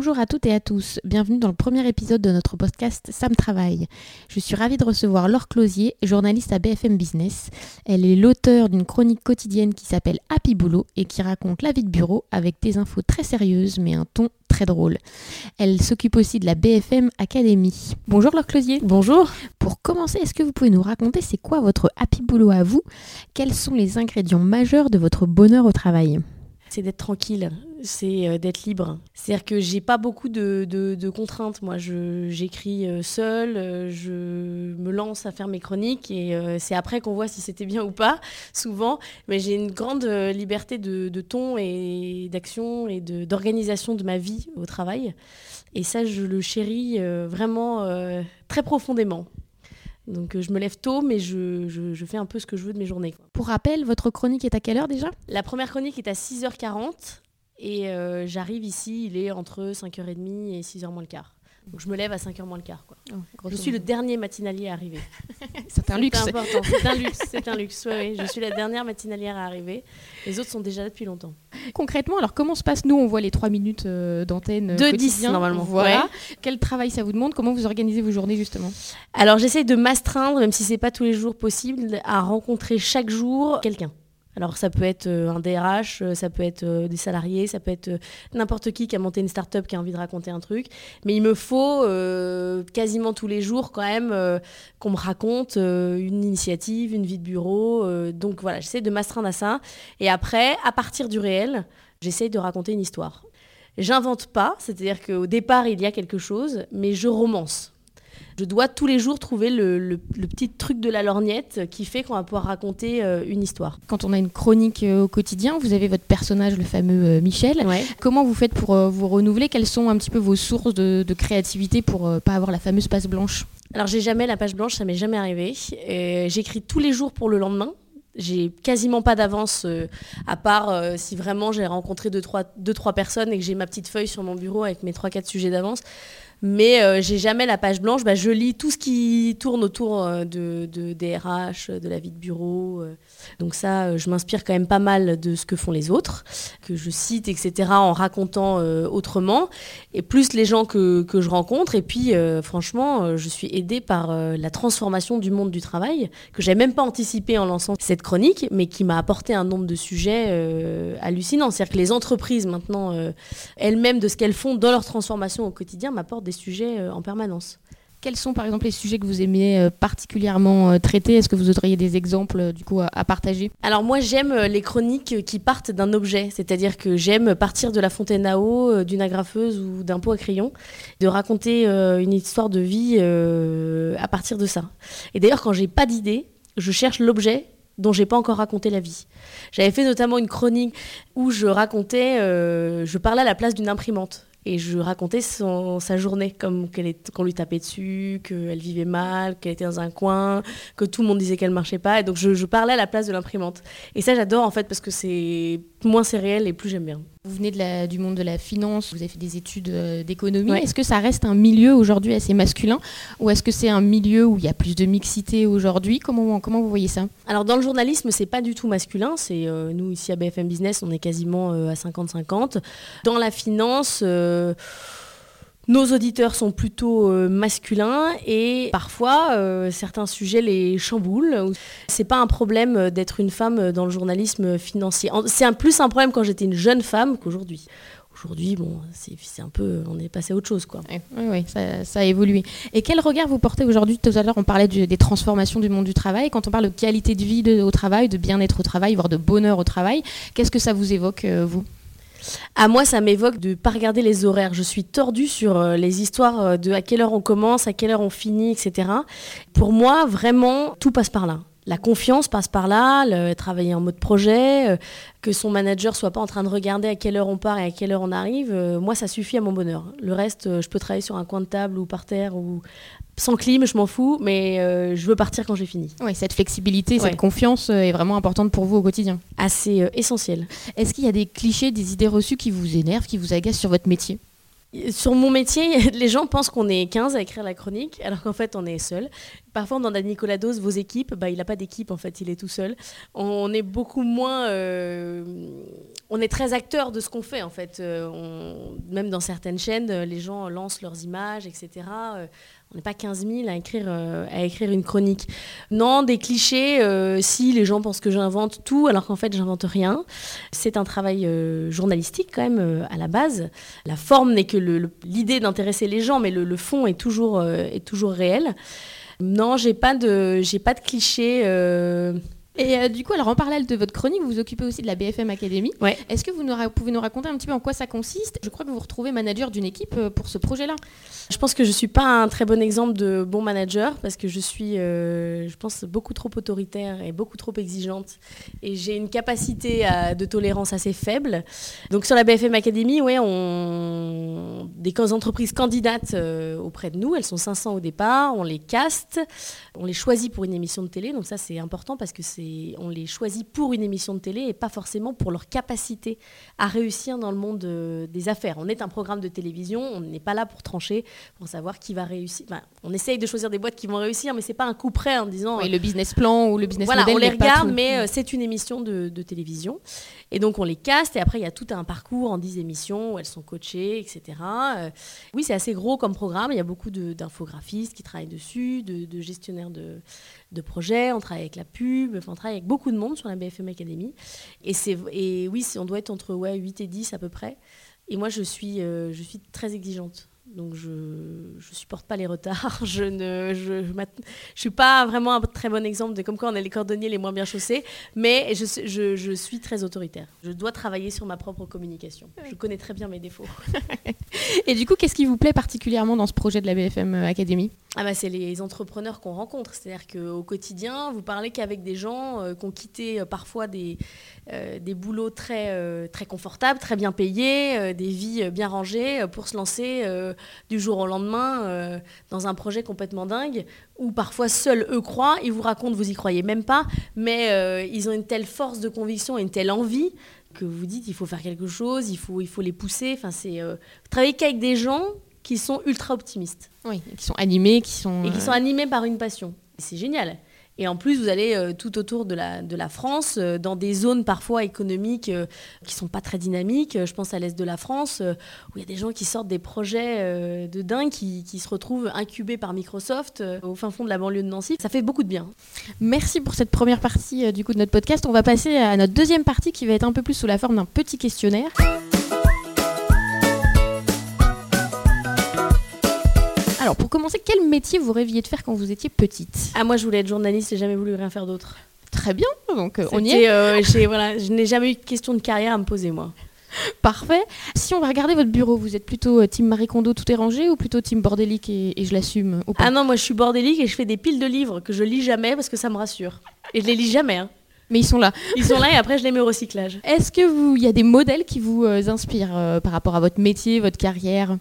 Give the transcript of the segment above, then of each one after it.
Bonjour à toutes et à tous, bienvenue dans le premier épisode de notre podcast Sam Travail. Je suis ravie de recevoir Laure Closier, journaliste à BFM Business. Elle est l'auteur d'une chronique quotidienne qui s'appelle Happy Boulot et qui raconte la vie de bureau avec des infos très sérieuses mais un ton très drôle. Elle s'occupe aussi de la BFM Academy. Bonjour Laure Closier. Bonjour. Pour commencer, est-ce que vous pouvez nous raconter c'est quoi votre Happy Boulot à vous? Quels sont les ingrédients majeurs de votre bonheur au travail? C'est d'être tranquille, c'est euh, d'être libre. C'est-à-dire que j'ai pas beaucoup de, contraintes. Moi, j'écris euh, seule, euh, je me lance à faire mes chroniques et c'est après qu'on voit si c'était bien ou pas, souvent. Mais j'ai une grande liberté de, ton et d'action et d'organisation de, ma vie au travail. Et ça, je le chéris vraiment très profondément. Donc euh, je me lève tôt, mais je, fais un peu ce que je veux de mes journées. Pour rappel, votre chronique est à quelle heure déjà? La première chronique est à 6h40 et euh, j'arrive ici, il est entre 5h30 et 6h moins le quart. Donc je me lève à 5h moins le quart. Quoi. Oh, je suis le dernier matinalier à arriver. c'est un luxe. C'est important, c'est un luxe. C'est un luxe. je suis la dernière matinalière à arriver. Les autres sont déjà là depuis longtemps. Concrètement, alors comment se passe Nous, on voit les 3 minutes euh, d'antenne. De 10 normalement. Voilà. Quel travail ça vous demande? Comment vous organisez vos journées justement? Alors j'essaye de m'astreindre, même si c'est pas tous les jours possible, à rencontrer chaque jour quelqu'un. Alors ça peut être euh, un DRH, euh, ça peut être euh, des salariés, ça peut être n'importe qui qui a monté une start-up qui a envie de raconter un truc. Mais il me faut quasiment tous les jours quand même qu'on me raconte une initiative, une vie de bureau. donc voilà, j'essaie de m'astreindre à ça. Et après, à partir du réel, j'essaie de raconter une histoire. J'invente pas, c'est-à-dire qu'au départ il y a quelque chose, mais je romance. Je dois tous les jours trouver le, petit truc de la lorgnette qui fait qu'on va pouvoir raconter euh, une histoire. Quand on a une chronique euh, au quotidien, vous avez votre personnage, le fameux euh, Michel. Comment vous faites pour vous renouveler? Quelles sont un petit peu vos sources de, créativité pour pas avoir la fameuse page blanche? Alors j'ai jamais la page blanche, ça m'est jamais arrivé. J'écris tous les jours pour le lendemain. J'ai quasiment pas d'avance, à part si vraiment j'ai rencontré deux trois, deux, trois personnes et que j'ai ma petite feuille sur mon bureau avec mes trois, quatre sujets d'avance mais euh, j'ai jamais la page blanche. Bah, je lis tout ce qui tourne autour euh, de, de DRH, de la vie de bureau. Euh. Donc ça, je m'inspire quand même pas mal de ce que font les autres, que je cite, etc., en racontant autrement, et plus les gens que, que je rencontre. Et puis, franchement, je suis aidée par la transformation du monde du travail, que j'avais même pas anticipé en lançant cette chronique, mais qui m'a apporté un nombre de sujets hallucinants. C'est-à-dire que les entreprises, maintenant, elles-mêmes, de ce qu'elles font dans leur transformation au quotidien, m'apportent sujets euh, en permanence. Quels sont par exemple les sujets que vous aimez euh, particulièrement euh, traiter? Est-ce que vous auriez des exemples du coup à, partager? Alors moi j'aime les chroniques qui partent d'un objet, c'est-à-dire que j'aime partir de la fontaine à eau, d'une agrafeuse ou d'un pot à crayon, de raconter une histoire de vie à partir de ça. Et d'ailleurs quand j'ai pas d'idée, je cherche l'objet dont j'ai pas encore raconté la vie. J'avais fait notamment une chronique où je racontais, je parlais à la place d'une imprimante. Et je racontais sa journée, comme qu'on lui tapait dessus, qu'elle vivait mal, qu'elle était dans un coin, que tout le monde disait qu'elle marchait pas. Et donc je, parlais à la place de l'imprimante. Et ça, j'adore en fait, parce que c'est moins c'est réel et plus j'aime bien. Vous venez de la, du monde de la finance, vous avez fait des études euh, d'économie. Est-ce que ça reste un milieu aujourd'hui assez masculin ou est-ce que c'est un milieu où il y a plus de mixité aujourd'hui? Comment, comment vous voyez ça? Alors dans le journalisme, c'est pas du tout masculin. C'est euh, nous ici à BFM Business, on est quasiment euh, à 50-50. Dans la finance nos auditeurs sont plutôt euh, masculins et parfois euh, certains sujets les chamboulent. C'est pas un problème euh, d'être une femme dans le journalisme financier. C'est un plus un problème quand j'étais une jeune femme qu'aujourd'hui. Aujourd'hui, bon, c'est un peu, on est passé à autre chose, quoi. Oui, oui, ça, a évolué. Et quel regard vous portez aujourd'hui? Tout à l'heure, on parlait des transformations du monde du travail. Quand on parle de qualité de vie au travail, de bien-être au travail, voire de bonheur au travail, qu'est-ce que ça vous évoque, vous? À moi, ça m'évoque de ne pas regarder les horaires. Je suis tordue sur euh, les histoires euh, de à quelle heure on commence, à quelle heure on finit, etc. Pour moi, vraiment, tout passe par là. La confiance passe par là, le, travailler en mode projet, euh, que son manager soit pas en train de regarder à quelle heure on part et à quelle heure on arrive. moi, ça suffit à mon bonheur. Le reste, je peux travailler sur un coin de table ou par terre ou sans clim, je m'en fous, mais je veux partir quand j'ai fini. Oui, cette flexibilité, cette confiance est vraiment importante pour vous au quotidien. Assez essentiel. Est-ce qu'il y a des clichés, des idées reçues qui vous énervent, qui vous agacent sur votre métier? Sur mon métier, les gens pensent qu'on est 15 à écrire la chronique, alors qu'en fait, on est seul. Parfois, on a Nicolas Dos, vos équipes, bah, il n'a pas d'équipe, en fait, il est tout seul. On est beaucoup moins. Euh, on est très acteur de ce qu'on fait, en fait. Euh, même dans certaines chaînes, les gens lancent leurs images, etc. On n'est pas 15 000 à écrire, euh, à écrire une chronique. Non, des clichés, euh, si les gens pensent que j'invente tout, alors qu'en fait, j'invente rien. C'est un travail euh, journalistique, quand même, à la base. La forme n'est que l'idée d'intéresser les gens, mais le, fond est toujours, réel. Non, j'ai pas pas de clichés. Et euh, du coup, alors en parallèle de votre chronique, vous vous occupez aussi de la BFM Academy. Ouais. Est-ce que vous nous pouvez nous raconter un petit peu en quoi ça consiste? Je crois que vous vous retrouvez manager d'une équipe euh, pour ce projet-là. Je pense que je ne suis pas un très bon exemple de bon manager parce que je suis, euh, je pense, beaucoup trop autoritaire et beaucoup trop exigeante. Et j'ai une capacité de tolérance assez faible. Donc sur la BFM Academy, ouais, on... des entreprises candidates auprès de nous, elles sont 500 au départ, on les caste, on les choisit pour une émission de télé. Donc ça, c'est important parce que c'est on les choisit pour une émission de télé et pas forcément pour leur capacité à réussir dans le monde euh, des affaires. On est un programme de télévision, on n'est pas là pour trancher, pour savoir qui va réussir. on essaye de choisir des boîtes qui vont réussir, mais c'est pas un coup près en disant. Oui, le business plan ou le business voilà, model. on les regarde, mais euh, c'est une émission de, télévision. Et donc on les caste et après il y a tout un parcours en 10 émissions où elles sont coachées, etc. Euh, oui, c'est assez gros comme programme. Il y a beaucoup d'infographistes qui travaillent dessus, de, de gestionnaires de, projets, on travaille avec la pub, on travaille avec beaucoup de monde sur la BFM Academy. Et, oui, on doit être entre ouais, 8 et 10 à peu près. Et moi, je suis, euh, je suis très exigeante. Donc je ne supporte pas les retards. Je ne je, je, suis pas vraiment un très bon exemple de comme quoi on est les cordonniers les moins bien chaussés, mais je, je, je suis très autoritaire. Je dois travailler sur ma propre communication. Je connais très bien mes défauts. Et du coup, qu'est-ce qui vous plaît particulièrement dans ce projet de la BFM Academy ah bah, C'est les entrepreneurs qu'on rencontre. C'est-à-dire qu'au quotidien, vous parlez qu'avec des gens euh, qui ont quitté euh, parfois des, euh, des boulots très, très confortables, très bien payés, des vies bien rangées pour se lancer du jour au lendemain euh, dans un projet complètement dingue où parfois seuls eux croient, ils vous racontent, vous y croyez même pas, mais euh, ils ont une telle force de conviction et une telle envie que vous dites il faut faire quelque chose, il faut, il faut les pousser. Enfin, c'est euh, travailler qu'avec des gens qui sont ultra optimistes. Oui, qui sont animés, qui sont... Et qui sont animés par une passion. C'est génial. Et en plus, vous allez euh, tout autour de la, de la France, euh, dans des zones parfois économiques euh, qui sont pas très dynamiques. Je pense à l'est de la France, où il y a des gens qui sortent des projets de dingue, qui, qui, se retrouvent incubés par Microsoft au fin fond de la banlieue de Nancy. Ça fait beaucoup de bien. Merci pour cette première partie du coup de notre podcast. On va passer à notre deuxième partie qui va être un peu plus sous la forme d'un petit questionnaire. Alors, pour commencer, quel métier vous rêviez de faire quand vous étiez petite? Ah, moi, je voulais être journaliste, j'ai jamais voulu rien faire d'autre. Très bien, donc euh, on y est. Euh, voilà, je n'ai jamais eu de question de carrière à me poser, moi. Parfait. Si on va regarder votre bureau, vous êtes plutôt euh, team Marie Kondo, tout est rangé, ou plutôt team bordélique et, je l'assume Ah non, moi je suis bordélique et je fais des piles de livres que je lis jamais parce que ça me rassure. Et je les lis jamais. Hein. Mais ils sont là. Ils sont là et après je les mets au recyclage. Est-ce que vous, il y a des modèles qui vous inspirent par rapport à votre métier, votre carrière?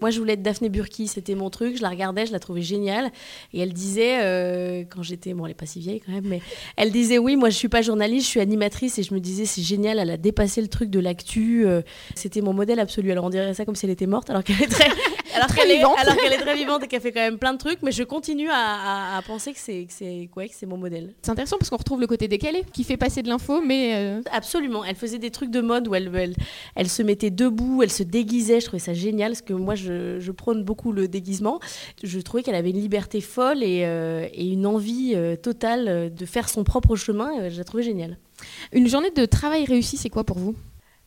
Moi, je voulais être Daphné Burki, c'était mon truc. Je la regardais, je la trouvais géniale. Et elle disait, euh, quand j'étais, bon, elle n'est pas si vieille quand même, mais elle disait, oui, moi, je suis pas journaliste, je suis animatrice. Et je me disais, c'est génial, elle a dépassé le truc de l'actu. Euh, c'était mon modèle absolu. Alors, on dirait ça comme si elle était morte, alors qu'elle est très, alors qu'elle est, alors qu'elle est très vivante et qu'elle fait quand même plein de trucs. Mais je continue à, penser que c'est, que c'est, que c'est mon modèle. C'est intéressant parce qu'on retrouve le côté décalé qui fait passer de l'info, mais. Euh, Absolument. Elle faisait des trucs de mode où elle, elle, elle se mettait debout, elle se déguisait. Je trouvais ça génial parce que moi, je, prône beaucoup le déguisement. Je trouvais qu'elle avait une liberté folle et, euh, une envie euh, totale de faire son propre chemin. Euh, je la trouvais géniale. Une journée de travail réussie, c'est quoi pour vous?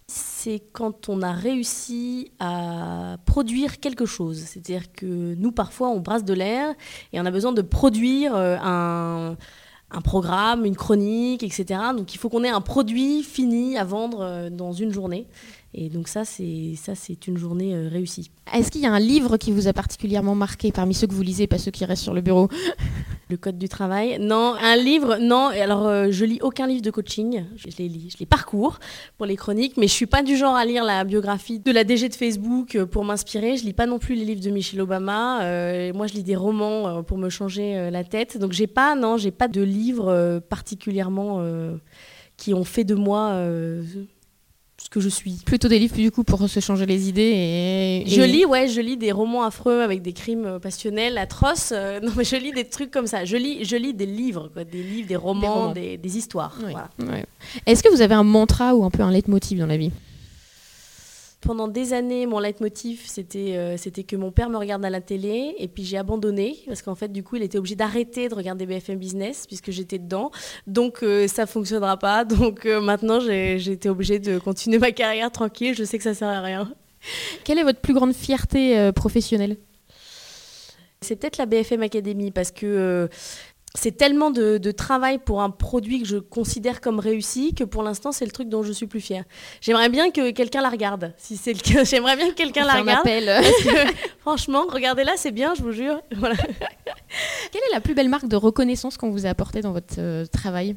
C'est quand on a réussi à produire quelque chose. C'est-à-dire que nous, parfois, on brasse de l'air et on a besoin de produire un, un programme, une chronique, etc. Donc il faut qu'on ait un produit fini à vendre dans une journée. Et donc ça, c'est ça, c'est une journée euh, réussie. Est-ce qu'il y a un livre qui vous a particulièrement marqué parmi ceux que vous lisez, pas ceux qui restent sur le bureau? Le code du travail? Non, un livre, non. Alors, euh, je lis aucun livre de coaching. Je les lis, je les parcours pour les chroniques, mais je suis pas du genre à lire la biographie de la DG de Facebook euh, pour m'inspirer. Je lis pas non plus les livres de Michelle Obama. Euh, moi, je lis des romans pour me changer la tête. Donc, j'ai pas, non, j'ai pas de livres euh, particulièrement qui ont fait de moi ce que je suis. Plutôt des livres du coup pour se changer les idées et. Je lis, ouais, je lis des romans affreux avec des crimes euh, passionnels, atroces. Euh, non, mais je lis des trucs comme ça. Je lis, je lis des livres, quoi, des livres, des romans, romans. des, des histoires. Oui. voilà. Ouais. Est-ce que vous avez un mantra ou un peu un leitmotiv dans la vie? Pendant des années, mon leitmotiv, c'était euh, c'était que mon père me regarde à la télé, et puis j'ai abandonné parce qu'en fait, du coup, il était obligé d'arrêter de regarder BFM Business puisque j'étais dedans. Donc, euh, ça fonctionnera pas. Donc, euh, maintenant, j'ai été obligée de continuer ma carrière tranquille. Je sais que ça sert à rien. Quelle est votre plus grande fierté euh, professionnelle? C'est peut-être la BFM Academy parce que euh, c'est tellement de, de travail pour un produit que je considère comme réussi que pour l'instant c'est le truc dont je suis plus fière. J'aimerais bien que quelqu'un la regarde. Si c'est le cas, j'aimerais bien que quelqu'un la regarde. appel. Parce que, franchement, regardez-là, c'est bien, je vous jure. Voilà. Quelle est la plus belle marque de reconnaissance qu'on vous a apportée dans votre euh, travail?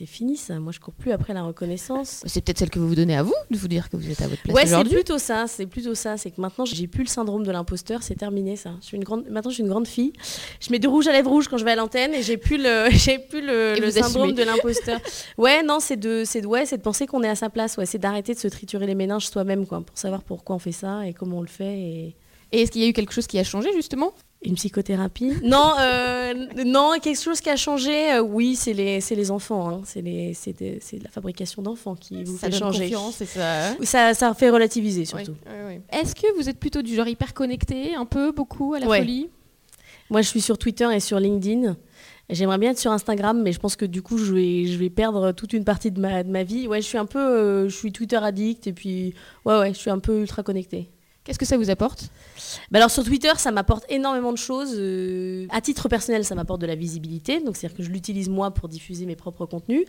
C'est fini ça. Moi, je cours plus après la reconnaissance. C'est peut-être celle que vous vous donnez à vous, de vous dire que vous êtes à votre place Ouais, c'est plutôt ça. C'est plutôt ça. C'est que maintenant, j'ai plus le syndrome de l'imposteur. C'est terminé ça. Je suis une grande. Maintenant, je suis une grande fille. Je mets du rouge à lèvres rouges quand je vais à l'antenne et j'ai plus le, j'ai plus le, syndrome assumez. de l'imposteur. ouais, non, c'est de, c'est de, ouais, c'est de penser qu'on est à sa place. Ouais, c'est d'arrêter de se triturer les méninges soi-même, quoi, pour savoir pourquoi on fait ça et comment on le fait. Et... Et est-ce qu'il y a eu quelque chose qui a changé justement? Une psychothérapie Non, euh, non, quelque chose qui a changé. euh, oui, c'est les, c'est les enfants. hein. C'est les, c'est, des- c'est la fabrication d'enfants qui vous Ça fait donne changer. confiance et ça. Ça, ça fait relativiser surtout. Oui, oui, oui. Est-ce que vous êtes plutôt du genre hyper connecté, un peu, beaucoup, à la Ouais. folie? Moi, je suis sur Twitter et sur LinkedIn. J'aimerais bien être sur Instagram, mais je pense que du coup, je vais, je vais perdre toute une partie de ma, de ma vie. Ouais, je suis un peu, euh, je suis Twitter addict et puis, ouais, ouais, je suis un peu ultra connectée. Qu'est-ce que ça vous apporte? Bah alors sur Twitter, ça m'apporte énormément de choses. euh, à titre personnel, ça m'apporte de la visibilité, donc c'est-à-dire que je l'utilise moi pour diffuser mes propres contenus.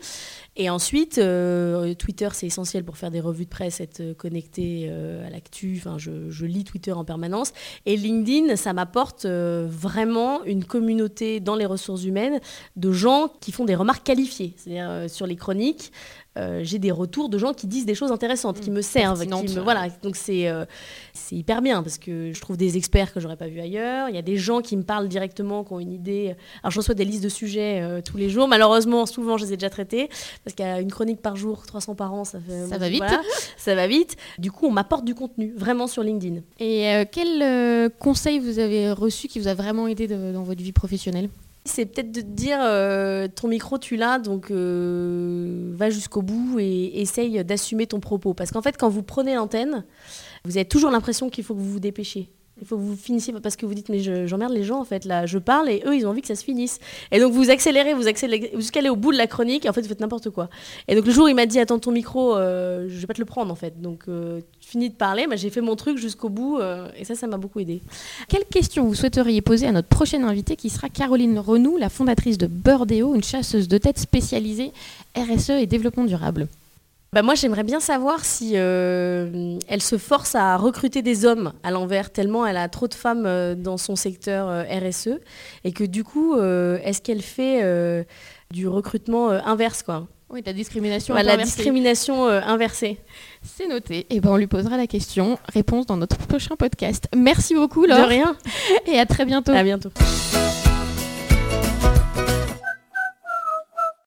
Et ensuite, euh, Twitter, c'est essentiel pour faire des revues de presse, être connecté euh, à l'actu. Enfin, je, je lis Twitter en permanence. Et LinkedIn, ça m'apporte vraiment une communauté dans les ressources humaines de gens qui font des remarques qualifiées, c'est-à-dire sur les chroniques. Euh, j'ai des retours de gens qui disent des choses intéressantes, qui me servent, qui pertinentes. me, voilà. Donc c'est euh, c'est hyper bien parce que je trouve des experts que j'aurais pas vu ailleurs. Il y a des gens qui me parlent directement, qui ont une idée. Alors je reçois des listes de sujets euh, tous les jours. Malheureusement, souvent je les ai déjà traités parce qu'il y a une chronique par jour, 300 par an, ça fait. Ça va vite. ça va vite. Du coup, on m'apporte du contenu vraiment sur LinkedIn. Et euh, quel euh, conseil vous avez reçu qui vous a vraiment aidé de- dans votre vie professionnelle? C'est peut-être de te dire euh, ton micro tu l'as donc euh, va jusqu'au bout et essaye d'assumer ton propos. Parce qu'en fait quand vous prenez l'antenne vous avez toujours l'impression qu'il faut que vous vous dépêchiez il faut que vous finissiez parce que vous dites mais je- j'emmerde les gens en fait là. Je parle et eux ils ont envie que ça se finisse. Et donc vous accélérez vous accélérez jusqu'à aller au bout de la chronique. Et en fait vous faites n'importe quoi. Et donc le jour il m'a dit attends ton micro euh, je vais pas te le prendre en fait. Donc euh, fini de parler. Bah, j'ai fait mon truc jusqu'au bout euh, et ça ça m'a beaucoup aidé. Quelle question vous souhaiteriez poser à notre prochaine invitée qui sera Caroline Renou, la fondatrice de Burdeo, une chasseuse de tête spécialisée RSE et développement durable? Bah moi, j'aimerais bien savoir si euh, elle se force à recruter des hommes à l'envers, tellement elle a trop de femmes euh, dans son secteur euh, RSE, et que du coup, est-ce qu'elle fait du recrutement inverse, quoi? Oui, la discrimination. Peu La inversée. discrimination inversée. C'est noté. Et ben on lui posera la question. Réponse dans notre prochain podcast. Merci beaucoup, De Laure. rien. Et à très bientôt. À bientôt.